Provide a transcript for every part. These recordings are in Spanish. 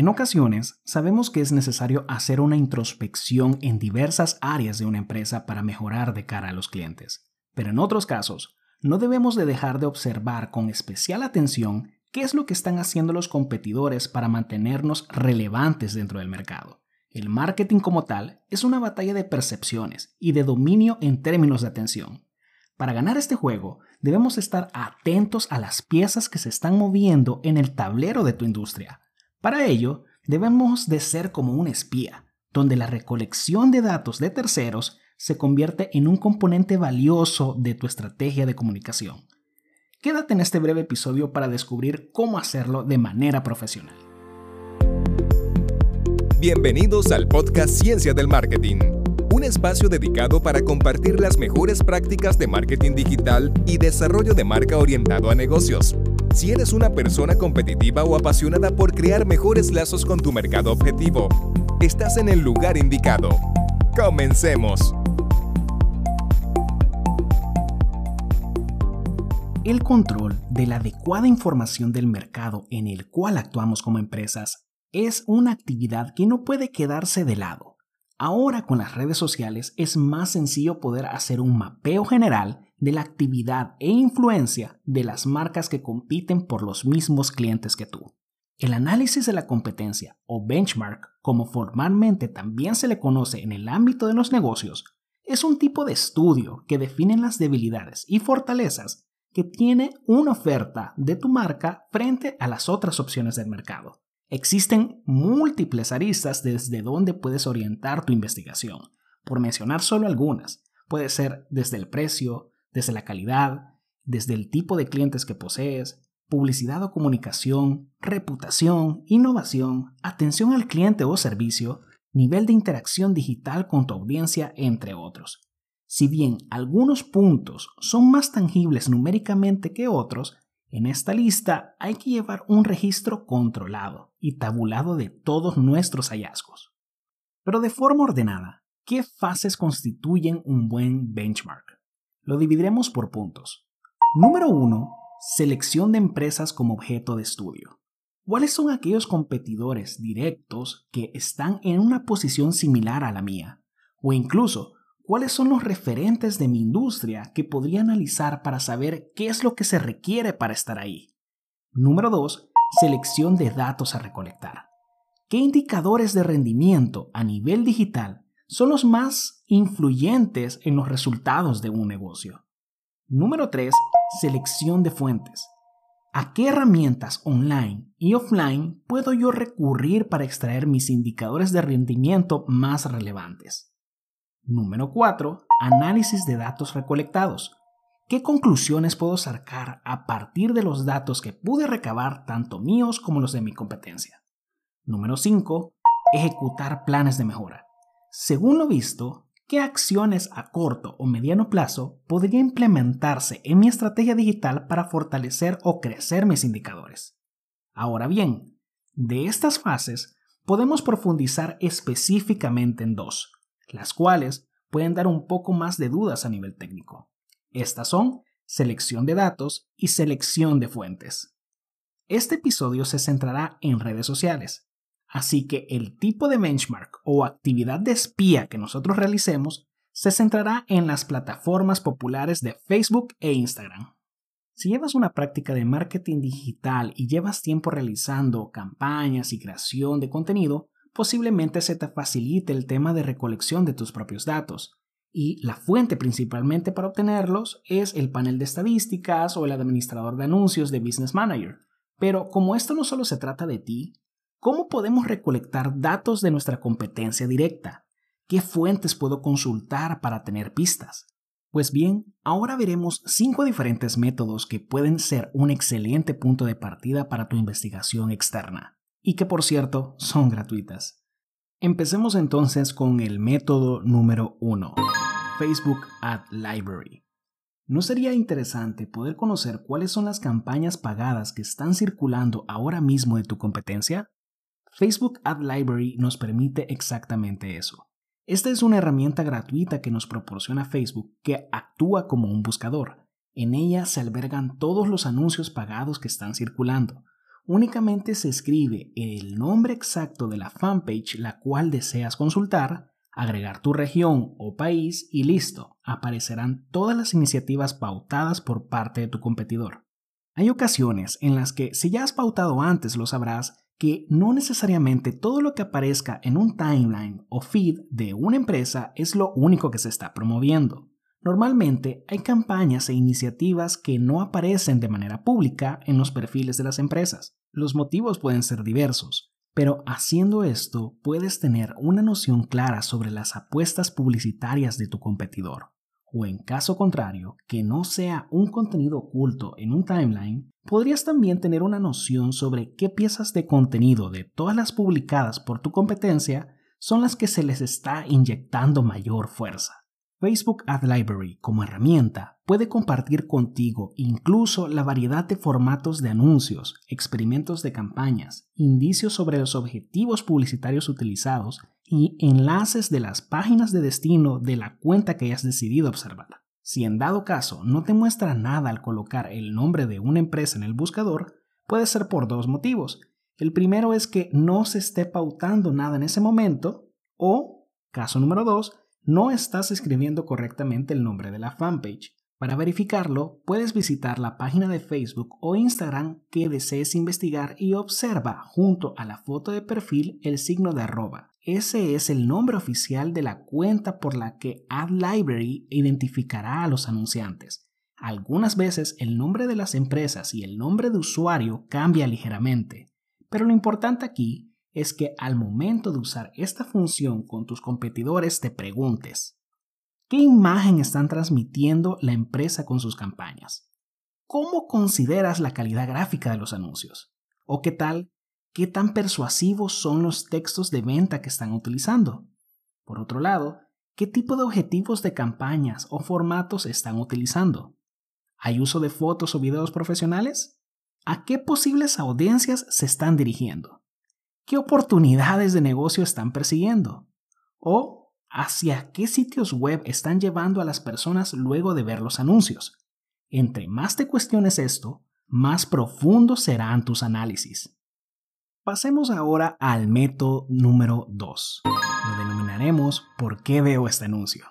En ocasiones, sabemos que es necesario hacer una introspección en diversas áreas de una empresa para mejorar de cara a los clientes. Pero en otros casos, no debemos de dejar de observar con especial atención qué es lo que están haciendo los competidores para mantenernos relevantes dentro del mercado. El marketing como tal es una batalla de percepciones y de dominio en términos de atención. Para ganar este juego, debemos estar atentos a las piezas que se están moviendo en el tablero de tu industria. Para ello, debemos de ser como un espía, donde la recolección de datos de terceros se convierte en un componente valioso de tu estrategia de comunicación. Quédate en este breve episodio para descubrir cómo hacerlo de manera profesional. Bienvenidos al podcast Ciencia del Marketing, un espacio dedicado para compartir las mejores prácticas de marketing digital y desarrollo de marca orientado a negocios. Si eres una persona competitiva o apasionada por crear mejores lazos con tu mercado objetivo, estás en el lugar indicado. Comencemos. El control de la adecuada información del mercado en el cual actuamos como empresas es una actividad que no puede quedarse de lado. Ahora con las redes sociales es más sencillo poder hacer un mapeo general de la actividad e influencia de las marcas que compiten por los mismos clientes que tú. El análisis de la competencia o benchmark, como formalmente también se le conoce en el ámbito de los negocios, es un tipo de estudio que define las debilidades y fortalezas que tiene una oferta de tu marca frente a las otras opciones del mercado. Existen múltiples aristas desde donde puedes orientar tu investigación. Por mencionar solo algunas, puede ser desde el precio, desde la calidad, desde el tipo de clientes que posees, publicidad o comunicación, reputación, innovación, atención al cliente o servicio, nivel de interacción digital con tu audiencia, entre otros. Si bien algunos puntos son más tangibles numéricamente que otros, en esta lista hay que llevar un registro controlado y tabulado de todos nuestros hallazgos. Pero de forma ordenada, ¿qué fases constituyen un buen benchmark? Lo dividiremos por puntos. Número 1. Selección de empresas como objeto de estudio. ¿Cuáles son aquellos competidores directos que están en una posición similar a la mía? O incluso cuáles son los referentes de mi industria que podría analizar para saber qué es lo que se requiere para estar ahí. Número 2. Selección de datos a recolectar. ¿Qué indicadores de rendimiento a nivel digital son los más influyentes en los resultados de un negocio? Número 3. Selección de fuentes. ¿A qué herramientas online y offline puedo yo recurrir para extraer mis indicadores de rendimiento más relevantes? Número 4. Análisis de datos recolectados. ¿Qué conclusiones puedo sacar a partir de los datos que pude recabar tanto míos como los de mi competencia? Número 5. Ejecutar planes de mejora. Según lo visto, ¿qué acciones a corto o mediano plazo podría implementarse en mi estrategia digital para fortalecer o crecer mis indicadores? Ahora bien, de estas fases podemos profundizar específicamente en dos las cuales pueden dar un poco más de dudas a nivel técnico. Estas son selección de datos y selección de fuentes. Este episodio se centrará en redes sociales, así que el tipo de benchmark o actividad de espía que nosotros realicemos se centrará en las plataformas populares de Facebook e Instagram. Si llevas una práctica de marketing digital y llevas tiempo realizando campañas y creación de contenido, posiblemente se te facilite el tema de recolección de tus propios datos. Y la fuente principalmente para obtenerlos es el panel de estadísticas o el administrador de anuncios de Business Manager. Pero como esto no solo se trata de ti, ¿cómo podemos recolectar datos de nuestra competencia directa? ¿Qué fuentes puedo consultar para tener pistas? Pues bien, ahora veremos cinco diferentes métodos que pueden ser un excelente punto de partida para tu investigación externa y que por cierto son gratuitas. Empecemos entonces con el método número 1, Facebook Ad Library. ¿No sería interesante poder conocer cuáles son las campañas pagadas que están circulando ahora mismo de tu competencia? Facebook Ad Library nos permite exactamente eso. Esta es una herramienta gratuita que nos proporciona Facebook que actúa como un buscador. En ella se albergan todos los anuncios pagados que están circulando, únicamente se escribe el nombre exacto de la fanpage la cual deseas consultar, agregar tu región o país y listo, aparecerán todas las iniciativas pautadas por parte de tu competidor. Hay ocasiones en las que si ya has pautado antes lo sabrás que no necesariamente todo lo que aparezca en un timeline o feed de una empresa es lo único que se está promoviendo. Normalmente hay campañas e iniciativas que no aparecen de manera pública en los perfiles de las empresas. Los motivos pueden ser diversos, pero haciendo esto puedes tener una noción clara sobre las apuestas publicitarias de tu competidor. O en caso contrario, que no sea un contenido oculto en un timeline, podrías también tener una noción sobre qué piezas de contenido de todas las publicadas por tu competencia son las que se les está inyectando mayor fuerza. Facebook Ad Library como herramienta puede compartir contigo incluso la variedad de formatos de anuncios, experimentos de campañas, indicios sobre los objetivos publicitarios utilizados y enlaces de las páginas de destino de la cuenta que hayas decidido observar. Si en dado caso no te muestra nada al colocar el nombre de una empresa en el buscador, puede ser por dos motivos. El primero es que no se esté pautando nada en ese momento o, caso número dos, no estás escribiendo correctamente el nombre de la fanpage. Para verificarlo, puedes visitar la página de Facebook o Instagram que desees investigar y observa junto a la foto de perfil el signo de arroba. Ese es el nombre oficial de la cuenta por la que AdLibrary identificará a los anunciantes. Algunas veces el nombre de las empresas y el nombre de usuario cambia ligeramente, pero lo importante aquí es que al momento de usar esta función con tus competidores te preguntes, ¿qué imagen están transmitiendo la empresa con sus campañas? ¿Cómo consideras la calidad gráfica de los anuncios? ¿O qué tal? ¿Qué tan persuasivos son los textos de venta que están utilizando? Por otro lado, ¿qué tipo de objetivos de campañas o formatos están utilizando? ¿Hay uso de fotos o videos profesionales? ¿A qué posibles audiencias se están dirigiendo? ¿Qué oportunidades de negocio están persiguiendo? ¿O hacia qué sitios web están llevando a las personas luego de ver los anuncios? Entre más te cuestiones esto, más profundos serán tus análisis. Pasemos ahora al método número 2. Lo denominaremos ¿Por qué veo este anuncio?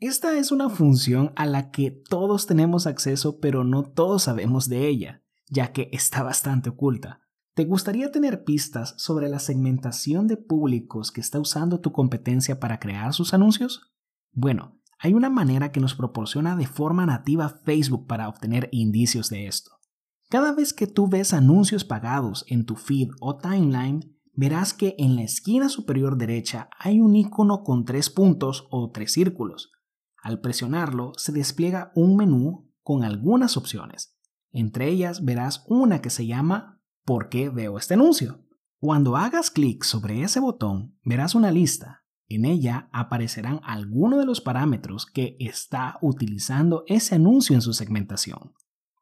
Esta es una función a la que todos tenemos acceso pero no todos sabemos de ella, ya que está bastante oculta. ¿Te gustaría tener pistas sobre la segmentación de públicos que está usando tu competencia para crear sus anuncios? Bueno, hay una manera que nos proporciona de forma nativa Facebook para obtener indicios de esto. Cada vez que tú ves anuncios pagados en tu feed o timeline, verás que en la esquina superior derecha hay un icono con tres puntos o tres círculos. Al presionarlo, se despliega un menú con algunas opciones. Entre ellas verás una que se llama por qué veo este anuncio. Cuando hagas clic sobre ese botón, verás una lista. En ella aparecerán algunos de los parámetros que está utilizando ese anuncio en su segmentación,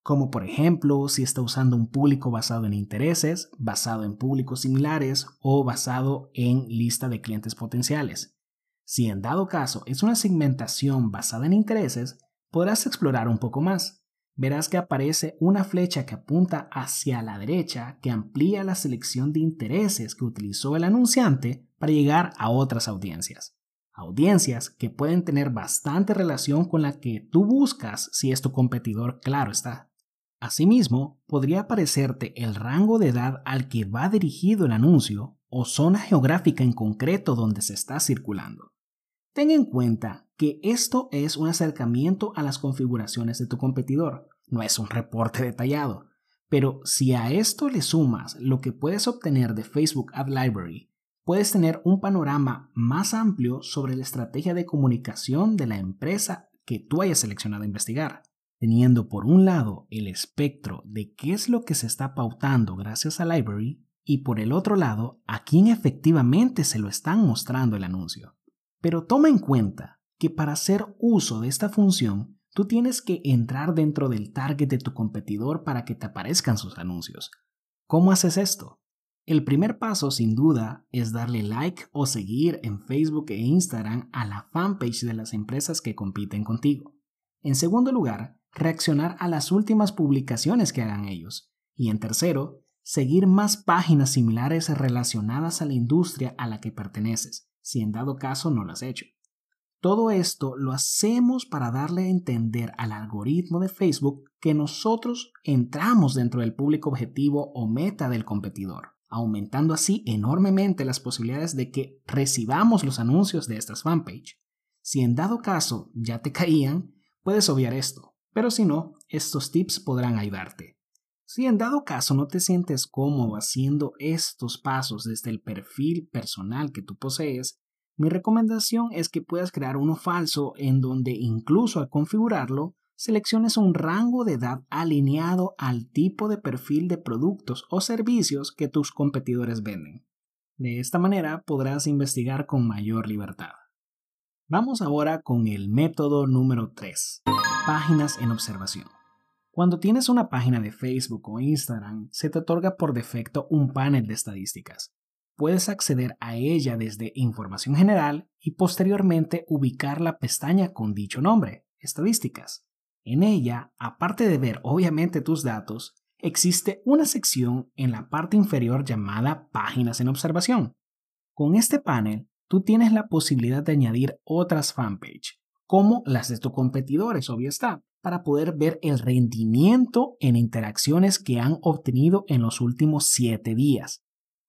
como por ejemplo si está usando un público basado en intereses, basado en públicos similares o basado en lista de clientes potenciales. Si en dado caso es una segmentación basada en intereses, podrás explorar un poco más verás que aparece una flecha que apunta hacia la derecha que amplía la selección de intereses que utilizó el anunciante para llegar a otras audiencias. Audiencias que pueden tener bastante relación con la que tú buscas si es tu competidor, claro está. Asimismo, podría aparecerte el rango de edad al que va dirigido el anuncio o zona geográfica en concreto donde se está circulando. Ten en cuenta que esto es un acercamiento a las configuraciones de tu competidor, no es un reporte detallado. Pero si a esto le sumas lo que puedes obtener de Facebook Ad Library, puedes tener un panorama más amplio sobre la estrategia de comunicación de la empresa que tú hayas seleccionado investigar, teniendo por un lado el espectro de qué es lo que se está pautando gracias a Library y por el otro lado a quién efectivamente se lo están mostrando el anuncio. Pero toma en cuenta que para hacer uso de esta función, tú tienes que entrar dentro del target de tu competidor para que te aparezcan sus anuncios. ¿Cómo haces esto? El primer paso, sin duda, es darle like o seguir en Facebook e Instagram a la fanpage de las empresas que compiten contigo. En segundo lugar, reaccionar a las últimas publicaciones que hagan ellos. Y en tercero, seguir más páginas similares relacionadas a la industria a la que perteneces, si en dado caso no lo has hecho. Todo esto lo hacemos para darle a entender al algoritmo de Facebook que nosotros entramos dentro del público objetivo o meta del competidor, aumentando así enormemente las posibilidades de que recibamos los anuncios de estas fanpage. Si en dado caso ya te caían, puedes obviar esto, pero si no, estos tips podrán ayudarte. Si en dado caso no te sientes cómodo haciendo estos pasos desde el perfil personal que tú posees, mi recomendación es que puedas crear uno falso en donde incluso al configurarlo, selecciones un rango de edad alineado al tipo de perfil de productos o servicios que tus competidores venden. De esta manera podrás investigar con mayor libertad. Vamos ahora con el método número 3. Páginas en observación. Cuando tienes una página de Facebook o Instagram, se te otorga por defecto un panel de estadísticas puedes acceder a ella desde Información General y posteriormente ubicar la pestaña con dicho nombre, Estadísticas. En ella, aparte de ver obviamente tus datos, existe una sección en la parte inferior llamada Páginas en observación. Con este panel, tú tienes la posibilidad de añadir otras fanpage, como las de tus competidores, obvio para poder ver el rendimiento en interacciones que han obtenido en los últimos 7 días,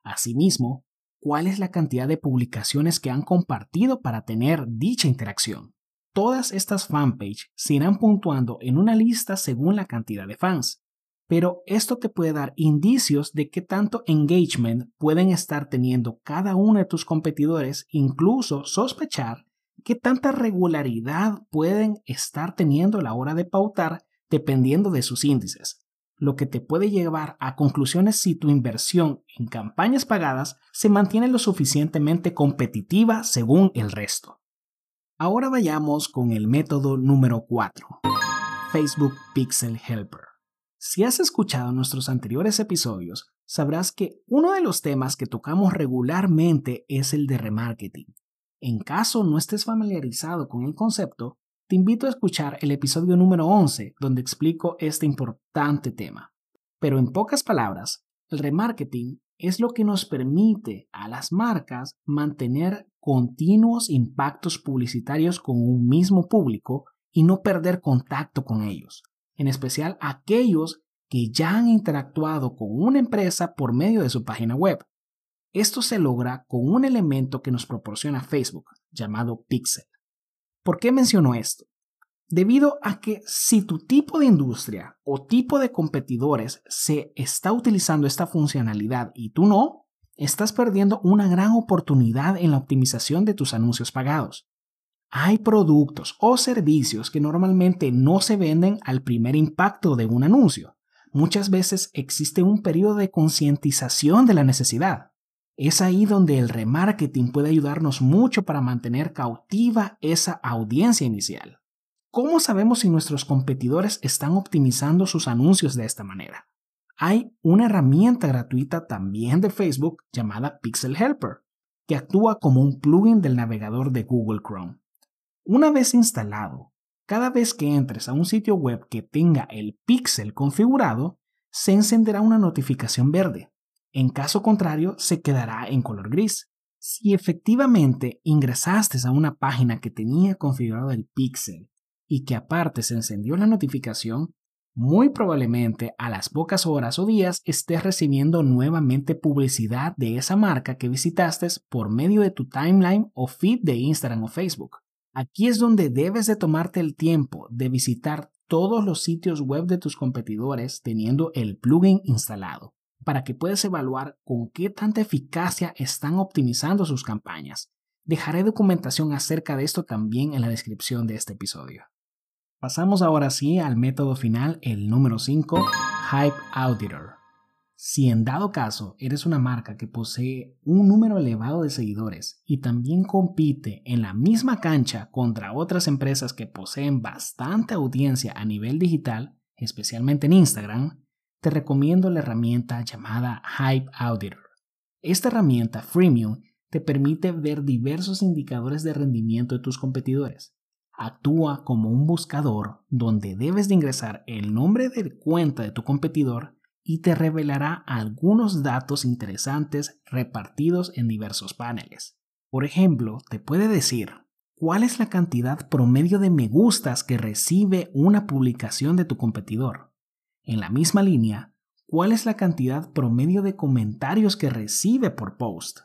Asimismo, cuál es la cantidad de publicaciones que han compartido para tener dicha interacción. Todas estas fanpage se irán puntuando en una lista según la cantidad de fans, pero esto te puede dar indicios de qué tanto engagement pueden estar teniendo cada uno de tus competidores, incluso sospechar qué tanta regularidad pueden estar teniendo a la hora de pautar dependiendo de sus índices lo que te puede llevar a conclusiones si tu inversión en campañas pagadas se mantiene lo suficientemente competitiva según el resto. Ahora vayamos con el método número 4, Facebook Pixel Helper. Si has escuchado nuestros anteriores episodios, sabrás que uno de los temas que tocamos regularmente es el de remarketing. En caso no estés familiarizado con el concepto, te invito a escuchar el episodio número 11 donde explico este importante tema. Pero en pocas palabras, el remarketing es lo que nos permite a las marcas mantener continuos impactos publicitarios con un mismo público y no perder contacto con ellos, en especial aquellos que ya han interactuado con una empresa por medio de su página web. Esto se logra con un elemento que nos proporciona Facebook, llamado Pixel. ¿Por qué menciono esto? Debido a que si tu tipo de industria o tipo de competidores se está utilizando esta funcionalidad y tú no, estás perdiendo una gran oportunidad en la optimización de tus anuncios pagados. Hay productos o servicios que normalmente no se venden al primer impacto de un anuncio. Muchas veces existe un periodo de concientización de la necesidad. Es ahí donde el remarketing puede ayudarnos mucho para mantener cautiva esa audiencia inicial. ¿Cómo sabemos si nuestros competidores están optimizando sus anuncios de esta manera? Hay una herramienta gratuita también de Facebook llamada Pixel Helper, que actúa como un plugin del navegador de Google Chrome. Una vez instalado, cada vez que entres a un sitio web que tenga el pixel configurado, se encenderá una notificación verde en caso contrario, se quedará en color gris. Si efectivamente ingresaste a una página que tenía configurado el pixel y que aparte se encendió la notificación, muy probablemente a las pocas horas o días estés recibiendo nuevamente publicidad de esa marca que visitaste por medio de tu timeline o feed de Instagram o Facebook. Aquí es donde debes de tomarte el tiempo de visitar todos los sitios web de tus competidores teniendo el plugin instalado para que puedas evaluar con qué tanta eficacia están optimizando sus campañas. Dejaré documentación acerca de esto también en la descripción de este episodio. Pasamos ahora sí al método final, el número 5, Hype Auditor. Si en dado caso eres una marca que posee un número elevado de seguidores y también compite en la misma cancha contra otras empresas que poseen bastante audiencia a nivel digital, especialmente en Instagram, te recomiendo la herramienta llamada Hype Auditor. Esta herramienta freemium te permite ver diversos indicadores de rendimiento de tus competidores. Actúa como un buscador donde debes de ingresar el nombre de cuenta de tu competidor y te revelará algunos datos interesantes repartidos en diversos paneles. Por ejemplo, te puede decir cuál es la cantidad promedio de me gustas que recibe una publicación de tu competidor. En la misma línea, cuál es la cantidad promedio de comentarios que recibe por post.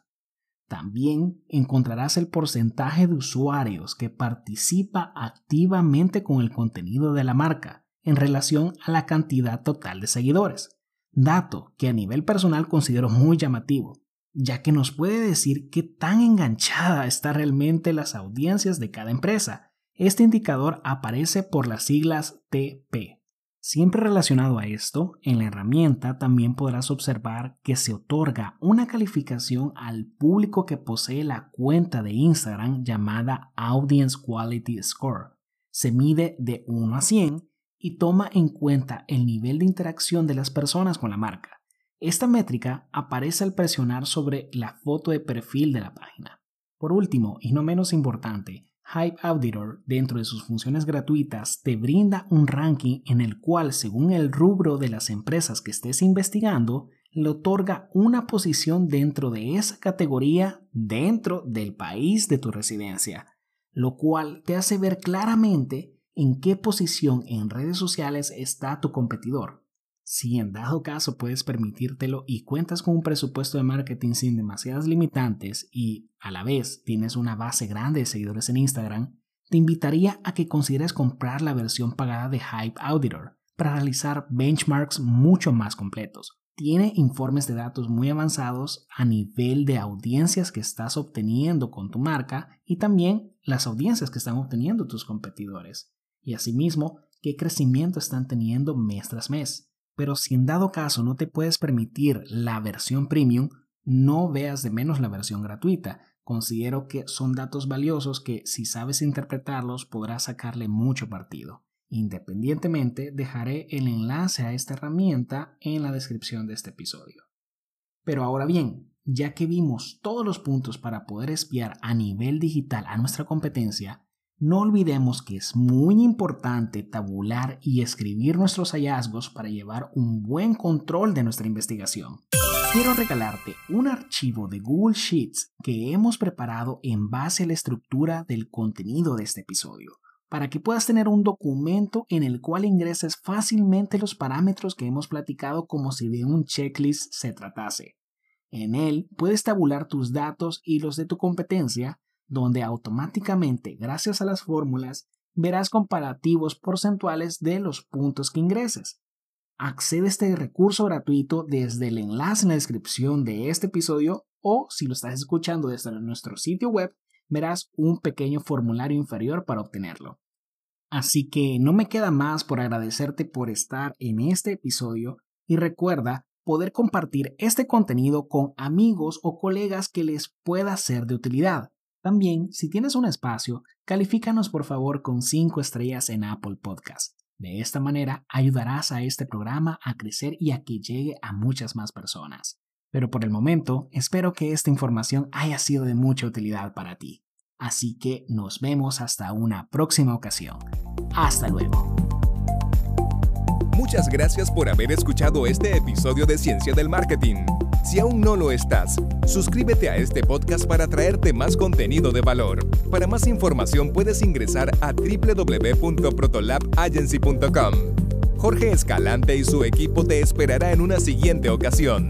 También encontrarás el porcentaje de usuarios que participa activamente con el contenido de la marca en relación a la cantidad total de seguidores, dato que a nivel personal considero muy llamativo, ya que nos puede decir qué tan enganchada está realmente las audiencias de cada empresa. Este indicador aparece por las siglas TP, Siempre relacionado a esto, en la herramienta también podrás observar que se otorga una calificación al público que posee la cuenta de Instagram llamada Audience Quality Score. Se mide de 1 a 100 y toma en cuenta el nivel de interacción de las personas con la marca. Esta métrica aparece al presionar sobre la foto de perfil de la página. Por último, y no menos importante, Hype Auditor, dentro de sus funciones gratuitas, te brinda un ranking en el cual, según el rubro de las empresas que estés investigando, le otorga una posición dentro de esa categoría dentro del país de tu residencia, lo cual te hace ver claramente en qué posición en redes sociales está tu competidor. Si en dado caso puedes permitírtelo y cuentas con un presupuesto de marketing sin demasiadas limitantes y a la vez tienes una base grande de seguidores en Instagram, te invitaría a que consideres comprar la versión pagada de Hype Auditor para realizar benchmarks mucho más completos. Tiene informes de datos muy avanzados a nivel de audiencias que estás obteniendo con tu marca y también las audiencias que están obteniendo tus competidores. Y asimismo, qué crecimiento están teniendo mes tras mes. Pero si en dado caso no te puedes permitir la versión premium, no veas de menos la versión gratuita. Considero que son datos valiosos que si sabes interpretarlos podrás sacarle mucho partido. Independientemente, dejaré el enlace a esta herramienta en la descripción de este episodio. Pero ahora bien, ya que vimos todos los puntos para poder espiar a nivel digital a nuestra competencia, no olvidemos que es muy importante tabular y escribir nuestros hallazgos para llevar un buen control de nuestra investigación. Quiero regalarte un archivo de Google Sheets que hemos preparado en base a la estructura del contenido de este episodio, para que puedas tener un documento en el cual ingreses fácilmente los parámetros que hemos platicado como si de un checklist se tratase. En él puedes tabular tus datos y los de tu competencia donde automáticamente, gracias a las fórmulas, verás comparativos porcentuales de los puntos que ingreses. Accede a este recurso gratuito desde el enlace en la descripción de este episodio o si lo estás escuchando desde nuestro sitio web, verás un pequeño formulario inferior para obtenerlo. Así que no me queda más por agradecerte por estar en este episodio y recuerda poder compartir este contenido con amigos o colegas que les pueda ser de utilidad. También, si tienes un espacio, califícanos por favor con 5 estrellas en Apple Podcast. De esta manera ayudarás a este programa a crecer y a que llegue a muchas más personas. Pero por el momento, espero que esta información haya sido de mucha utilidad para ti. Así que nos vemos hasta una próxima ocasión. Hasta luego. Muchas gracias por haber escuchado este episodio de Ciencia del Marketing. Si aún no lo estás, suscríbete a este podcast para traerte más contenido de valor. Para más información puedes ingresar a www.protolabagency.com. Jorge Escalante y su equipo te esperará en una siguiente ocasión.